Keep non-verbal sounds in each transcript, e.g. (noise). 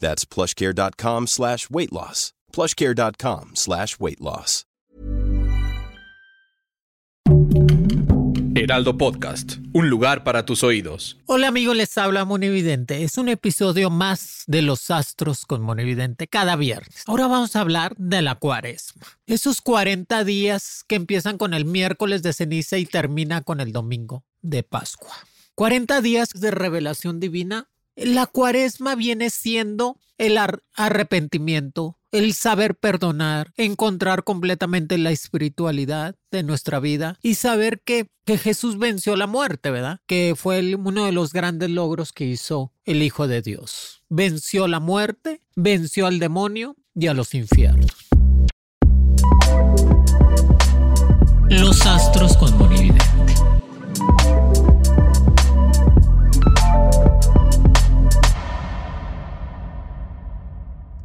That's plushcare.com slash weight loss. Plushcare.com slash weight loss. Heraldo Podcast, un lugar para tus oídos. Hola amigos, les habla Monividente. Es un episodio más de Los Astros con Monividente cada viernes. Ahora vamos a hablar de la cuaresma. Esos 40 días que empiezan con el miércoles de ceniza y termina con el domingo de Pascua. 40 días de revelación divina. La cuaresma viene siendo el arrepentimiento, el saber perdonar, encontrar completamente la espiritualidad de nuestra vida y saber que, que Jesús venció la muerte, ¿verdad? Que fue uno de los grandes logros que hizo el Hijo de Dios. Venció la muerte, venció al demonio y a los infiernos. Los astros con Monividente.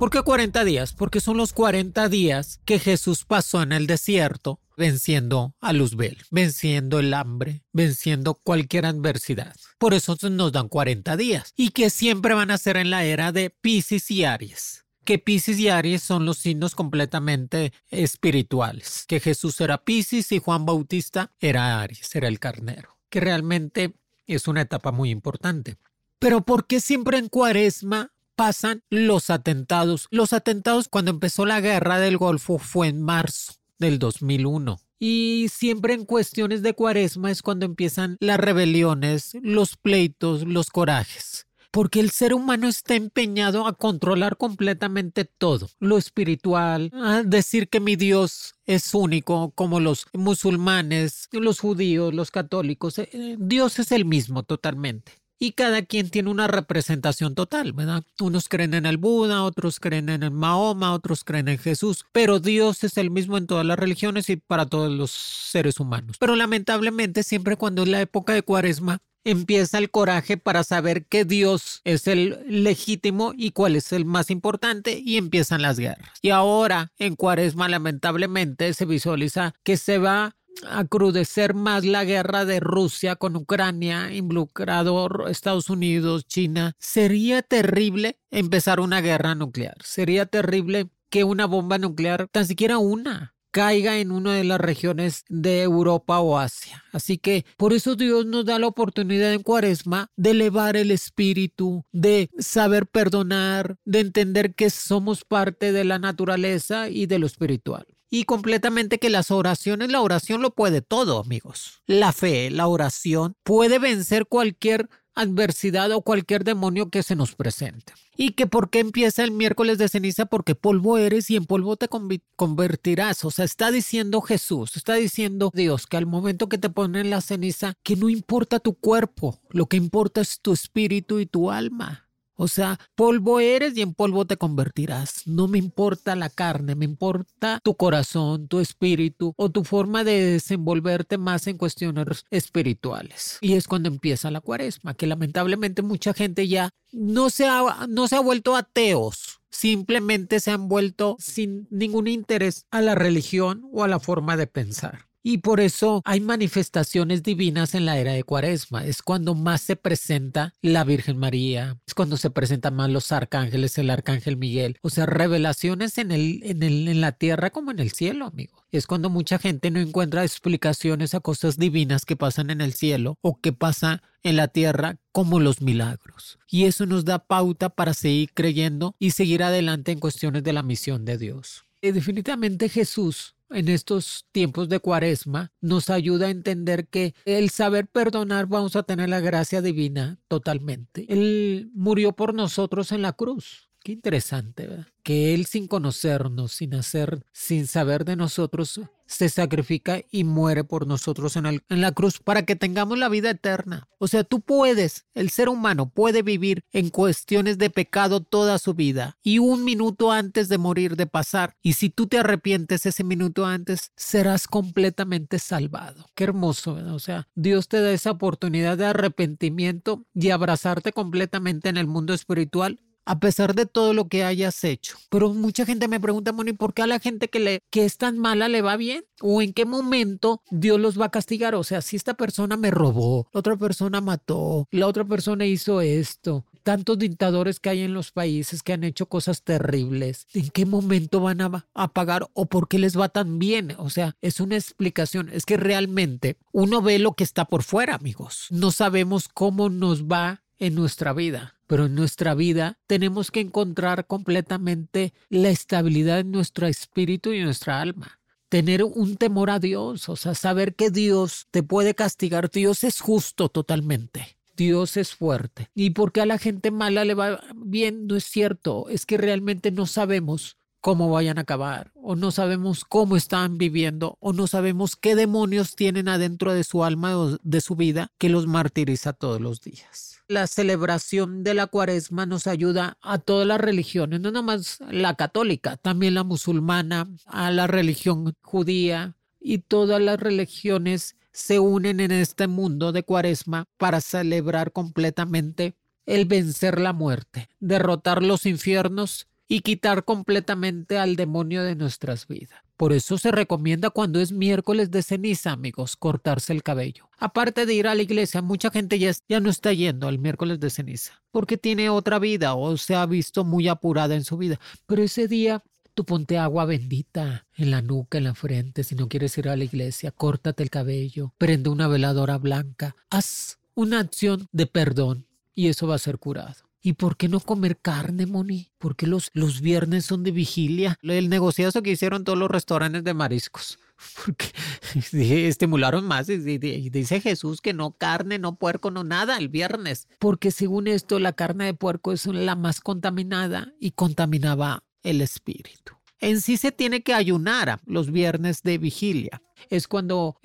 ¿Por qué 40 días? Porque son los 40 días que Jesús pasó en el desierto venciendo a Luzbel, venciendo el hambre, venciendo cualquier adversidad. Por eso nos dan 40 días y que siempre van a ser en la era de Pisces y Aries que Pisces y Aries son los signos completamente espirituales, que Jesús era Pisces y Juan Bautista era Aries, era el carnero, que realmente es una etapa muy importante. Pero ¿por qué siempre en cuaresma pasan los atentados. Los atentados cuando empezó la guerra del Golfo fue en marzo del 2001. Y siempre en cuestiones de cuaresma es cuando empiezan las rebeliones, los pleitos, los corajes. Porque el ser humano está empeñado a controlar completamente todo, lo espiritual, a decir que mi Dios es único, como los musulmanes, los judíos, los católicos. Eh, Dios es el mismo totalmente y cada quien tiene una representación total, ¿verdad? Unos creen en el Buda, otros creen en el Mahoma, otros creen en Jesús, pero Dios es el mismo en todas las religiones y para todos los seres humanos. Pero lamentablemente siempre cuando es la época de Cuaresma, empieza el coraje para saber que Dios es el legítimo y cuál es el más importante y empiezan las guerras. Y ahora en Cuaresma lamentablemente se visualiza que se va acrudecer más la guerra de Rusia con Ucrania, involucrado Estados Unidos, China, sería terrible empezar una guerra nuclear. Sería terrible que una bomba nuclear, tan siquiera una, caiga en una de las regiones de Europa o Asia. Así que por eso Dios nos da la oportunidad en Cuaresma de elevar el espíritu, de saber perdonar, de entender que somos parte de la naturaleza y de lo espiritual. Y completamente que las oraciones, la oración lo puede todo, amigos. La fe, la oración puede vencer cualquier adversidad o cualquier demonio que se nos presente. ¿Y que por qué empieza el miércoles de ceniza? Porque polvo eres y en polvo te convertirás. O sea, está diciendo Jesús, está diciendo Dios que al momento que te ponen la ceniza, que no importa tu cuerpo, lo que importa es tu espíritu y tu alma. O sea, polvo eres y en polvo te convertirás. No me importa la carne, me importa tu corazón, tu espíritu o tu forma de desenvolverte más en cuestiones espirituales. Y es cuando empieza la cuaresma, que lamentablemente mucha gente ya no se ha, no se ha vuelto ateos. Simplemente se han vuelto sin ningún interés a la religión o a la forma de pensar. Y por eso hay manifestaciones divinas en la era de Cuaresma. Es cuando más se presenta la Virgen María, es cuando se presentan más los arcángeles, el arcángel Miguel. O sea, revelaciones en, el, en, el, en la tierra como en el cielo, amigo. Es cuando mucha gente no encuentra explicaciones a cosas divinas que pasan en el cielo o que pasa en la tierra como los milagros. Y eso nos da pauta para seguir creyendo y seguir adelante en cuestiones de la misión de Dios. Y definitivamente Jesús en estos tiempos de cuaresma nos ayuda a entender que el saber perdonar vamos a tener la gracia divina totalmente. Él murió por nosotros en la cruz. Qué interesante, ¿verdad? Que Él sin conocernos, sin hacer, sin saber de nosotros, se sacrifica y muere por nosotros en, la cruz para que tengamos la vida eterna. O sea, tú puedes, el ser humano puede vivir en cuestiones de pecado toda su vida y un minuto antes de morir de pasar. Y si tú te arrepientes ese minuto antes, serás completamente salvado. Qué hermoso, ¿verdad? O sea, Dios te da esa oportunidad de arrepentimiento y abrazarte completamente en el mundo espiritual a pesar de todo lo que hayas hecho. Pero mucha gente me pregunta, Moni, ¿por qué a la gente que, le, que es tan mala le va bien? ¿O en qué momento Dios los va a castigar? O sea, si esta persona me robó, la otra persona mató, la otra persona hizo esto, tantos dictadores que hay en los países que han hecho cosas terribles, ¿en qué momento van a, a pagar o por qué les va tan bien? O sea, es una explicación. Es que realmente uno ve lo que está por fuera, amigos. No sabemos cómo nos va en nuestra vida. Pero en nuestra vida tenemos que encontrar completamente la estabilidad en nuestro espíritu y nuestra alma. Tener un temor a Dios, o sea, saber que Dios te puede castigar. Dios es justo totalmente. Dios es fuerte. Y porque a la gente mala le va bien, no es cierto. Es que realmente no sabemos cómo vayan a acabar, o no sabemos cómo están viviendo, o no sabemos qué demonios tienen adentro de su alma o de su vida que los martiriza todos los días. La celebración de la cuaresma nos ayuda a todas las religiones, no nomás la católica, también la musulmana, a la religión judía y todas las religiones se unen en este mundo de cuaresma para celebrar completamente el vencer la muerte, derrotar los infiernos y quitar completamente al demonio de nuestras vidas. Por eso se recomienda cuando es miércoles de ceniza, amigos, cortarse el cabello. Aparte de ir a la iglesia, mucha gente ya, ya no está yendo al miércoles de ceniza porque tiene otra vida o se ha visto muy apurada en su vida. Pero ese día tú ponte agua bendita en la nuca, en la frente, si no quieres ir a la iglesia, córtate el cabello, prende una veladora blanca, haz una acción de perdón y eso va a ser curado. ¿Y por qué no comer carne, Moni? ¿Por qué los, los viernes son de vigilia? El negociazo que hicieron todos los restaurantes de mariscos. (laughs) Porque (laughs) estimularon más. Y dice Jesús que no carne, no puerco, no nada el viernes. Porque según esto, la carne de puerco es la más contaminada y contaminaba el espíritu. En sí se tiene que ayunar los viernes de vigilia. Es cuando,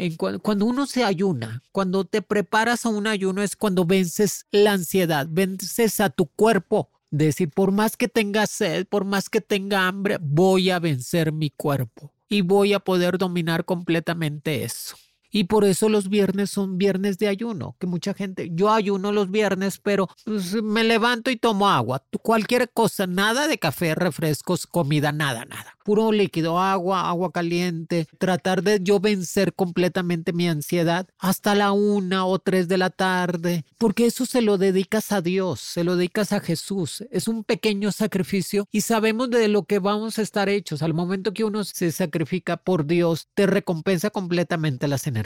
cuando uno se ayuna, cuando te preparas a un ayuno, es cuando vences la ansiedad, vences a tu cuerpo. Decir, por más que tenga sed, por más que tenga hambre, voy a vencer mi cuerpo y voy a poder dominar completamente eso. Y por eso los viernes son viernes de ayuno, que mucha gente, yo ayuno los viernes, pero pues, me levanto y tomo agua, cualquier cosa, nada de café, refrescos, comida, nada, nada puro líquido, agua, agua caliente, tratar de yo vencer completamente mi ansiedad hasta la una o tres de la tarde, porque eso se lo dedicas a Dios, se lo dedicas a Jesús, es un pequeño sacrificio y sabemos de lo que vamos a estar hechos. Al momento que uno se sacrifica por Dios, te recompensa completamente las energías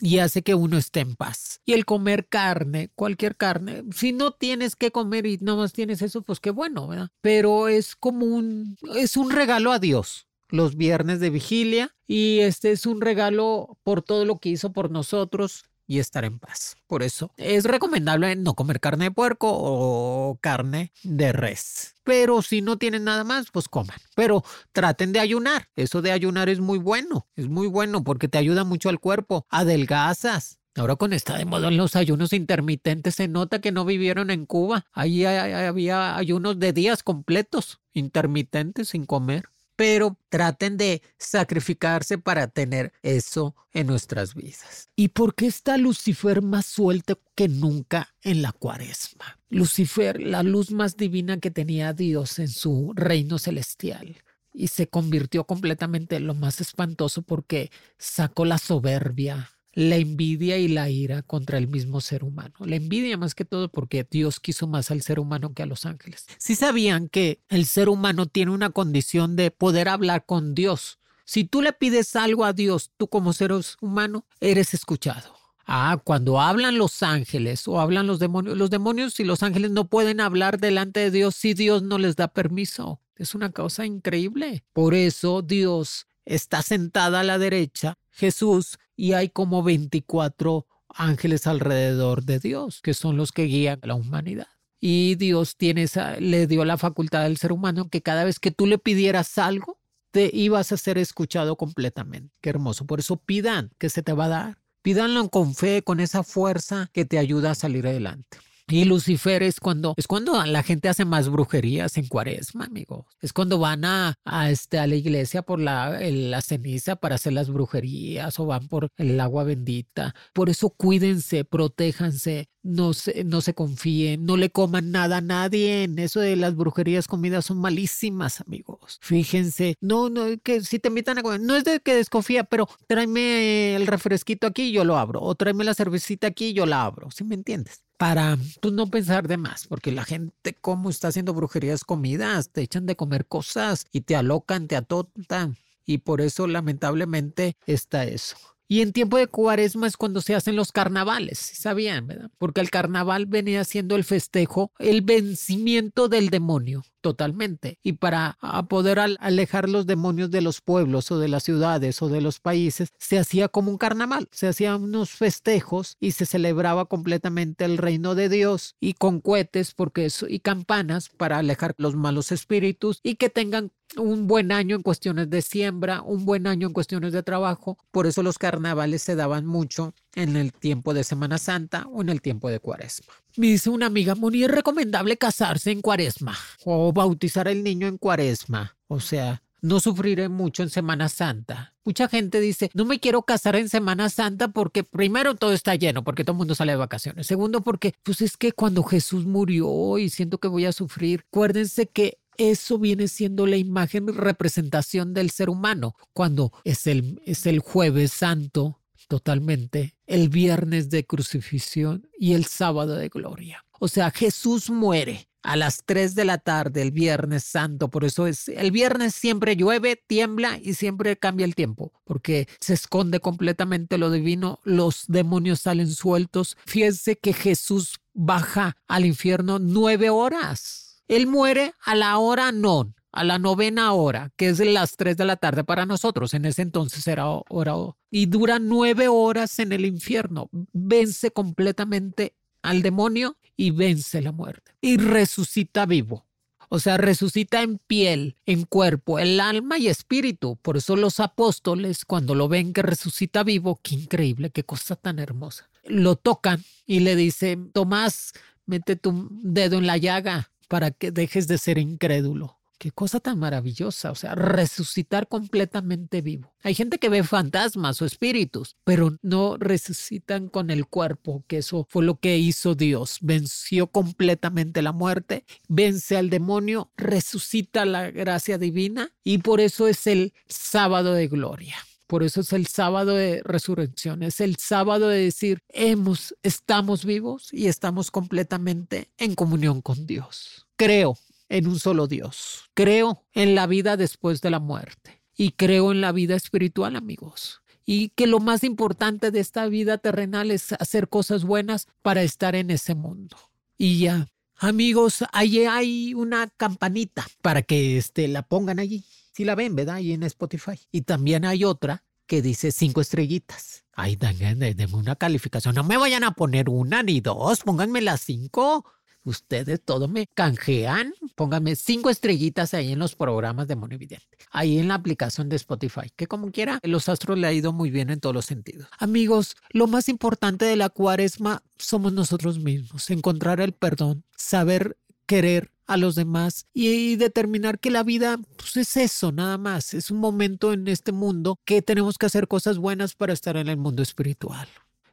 y hace que uno esté en paz. Y el comer carne, cualquier carne, si no tienes que comer y no más tienes eso, pues qué bueno, ¿verdad? Pero es como un, es un regalo a Dios los viernes de vigilia y este es un regalo por todo lo que hizo por nosotros y estar en paz. Por eso es recomendable no comer carne de puerco o carne de res. Pero si no tienen nada más, pues coman. Pero traten de ayunar. Eso de ayunar es muy bueno. Es muy bueno porque te ayuda mucho al cuerpo. Adelgazas. Ahora con esta de moda en los ayunos intermitentes se nota que no vivieron en Cuba. Ahí había ayunos de días completos, intermitentes, sin comer pero traten de sacrificarse para tener eso en nuestras vidas. ¿Y por qué está Lucifer más suelto que nunca en la cuaresma? Lucifer, la luz más divina que tenía Dios en su reino celestial. Y se convirtió completamente en lo más espantoso porque sacó la soberbia, la envidia y la ira contra el mismo ser humano. La envidia más que todo porque Dios quiso más al ser humano que a los ángeles. Si sabían que el ser humano tiene una condición de poder hablar con Dios. Si tú le pides algo a Dios, tú como ser humano, eres escuchado. Ah, cuando hablan los ángeles o hablan los demonios, los demonios y los ángeles no pueden hablar delante de Dios si Dios no les da permiso. Es una cosa increíble. Por eso Dios está sentada a la derecha, Jesús, y hay como 24 ángeles alrededor de Dios, que son los que guían a la humanidad. Y Dios tiene esa, le dio la facultad al ser humano que cada vez que tú le pidieras algo, te ibas a ser escuchado completamente. Qué hermoso. Por eso pidan que se te va a dar. Pídanlo con fe, con esa fuerza que te ayuda a salir adelante. Y Lucifer es cuando, es cuando la gente hace más brujerías en cuaresma, amigos. Es cuando van a, a, este, a la iglesia por la, la ceniza para hacer las brujerías o van por el agua bendita. Por eso cuídense, protéjanse, no se, no se confíen, no le coman nada a nadie. En eso de las brujerías comidas son malísimas, amigos. Fíjense, no, no, que si te invitan a comer, no es de que desconfía, pero tráeme el refresquito aquí, yo lo abro. O tráeme la cervecita aquí, yo la abro. ¿Sí me entiendes? Para pues, no pensar de más, porque la gente como está haciendo brujerías comidas, te echan de comer cosas y te alocan, te atontan. Y por eso lamentablemente está eso. Y en tiempo de cuaresma es cuando se hacen los carnavales, ¿sabían? ¿verdad? Porque el carnaval venía siendo el festejo, el vencimiento del demonio, totalmente. Y para poder alejar los demonios de los pueblos o de las ciudades o de los países, se hacía como un carnaval, se hacían unos festejos y se celebraba completamente el reino de Dios y con cohetes porque eso, y campanas para alejar los malos espíritus y que tengan un buen año en cuestiones de siembra, un buen año en cuestiones de trabajo. Por eso los carnavales se daban mucho en el tiempo de Semana Santa o en el tiempo de Cuaresma. Me dice una amiga, es recomendable casarse en Cuaresma o bautizar el niño en Cuaresma. O sea, no sufriré mucho en Semana Santa. Mucha gente dice, no me quiero casar en Semana Santa porque primero todo está lleno, porque todo el mundo sale de vacaciones. Segundo, porque pues es que cuando Jesús murió y siento que voy a sufrir, acuérdense que eso viene siendo la imagen representación del ser humano, cuando es el, es el jueves santo totalmente, el viernes de crucifixión y el sábado de gloria. O sea, Jesús muere a las 3 de la tarde el viernes santo, por eso es el viernes siempre llueve, tiembla y siempre cambia el tiempo, porque se esconde completamente lo divino, los demonios salen sueltos. Fíjense que Jesús baja al infierno nueve horas él muere a la hora non, a la novena hora, que es las 3 de la tarde para nosotros. En ese entonces era hora. Y dura nueve horas en el infierno. Vence completamente al demonio y vence la muerte. Y resucita vivo. O sea, resucita en piel, en cuerpo, el alma y espíritu. Por eso los apóstoles, cuando lo ven que resucita vivo, qué increíble, qué cosa tan hermosa. Lo tocan y le dicen, Tomás, mete tu dedo en la llaga para que dejes de ser incrédulo. Qué cosa tan maravillosa, o sea, resucitar completamente vivo. Hay gente que ve fantasmas o espíritus, pero no resucitan con el cuerpo, que eso fue lo que hizo Dios. Venció completamente la muerte, vence al demonio, resucita la gracia divina y por eso es el sábado de gloria. Por eso es el sábado de resurrección, es el sábado de decir, hemos, estamos vivos y estamos completamente en comunión con Dios. Creo en un solo Dios. Creo en la vida después de la muerte y creo en la vida espiritual, amigos. Y que lo más importante de esta vida terrenal es hacer cosas buenas para estar en ese mundo. Y ya, amigos, ahí hay una campanita para que este, la pongan allí Si la ven, ¿verdad? Ahí en Spotify. Y también hay otra que dice cinco estrellitas. Ay, denme una calificación. No me vayan a poner una ni dos, pónganme las cinco. Ustedes todo me canjean. Pónganme cinco estrellitas ahí en los programas de Monividente. Ahí en la aplicación de Spotify, que como quiera, los astros le ha ido muy bien en todos los sentidos. Amigos, lo más importante de la cuaresma somos nosotros mismos. Encontrar el perdón, saber querer a los demás y, determinar que la vida pues, es eso, nada más. Es un momento en este mundo que tenemos que hacer cosas buenas para estar en el mundo espiritual.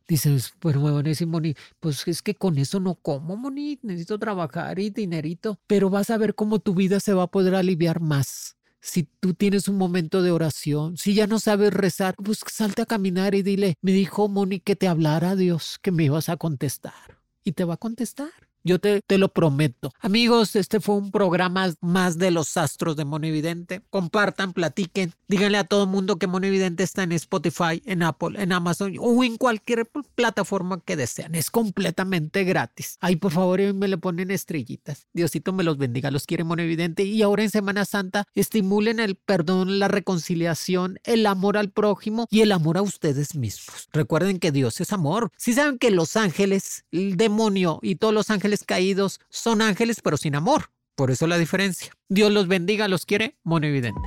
Dices, bueno, pues, Moni, pues es que con eso no como, Moni, necesito trabajar y dinerito, pero vas a ver cómo tu vida se va a poder aliviar más. Si tú tienes un momento de oración, si ya no sabes rezar, pues salte a caminar y dile, me dijo Moni que te hablara Dios, que me ibas a contestar. Y te va a contestar. Yo te, te, lo prometo. Amigos, este fue un programa más de los astros de Monividente. Compartan, platiquen. Díganle a todo el mundo que Monividente está en Spotify, en Apple, en Amazon o en cualquier plataforma que desean. Es completamente gratis. Ahí, por favor, me le ponen estrellitas. Diosito me los bendiga. Los quiere Monividente. Y ahora en Semana Santa, estimulen el perdón, la reconciliación, el amor al prójimo y el amor a ustedes mismos. Recuerden que Dios es amor. Si saben que los ángeles, el demonio y todos los ángeles caídos son ángeles pero sin amor. Por eso la diferencia. Dios los bendiga, los quiere, Monividente.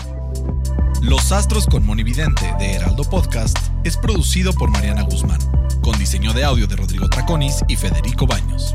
Los Astros con Monividente de Heraldo Podcast es producido por Mariana Guzmán, con diseño de audio de Rodrigo Traconis y Federico Baños.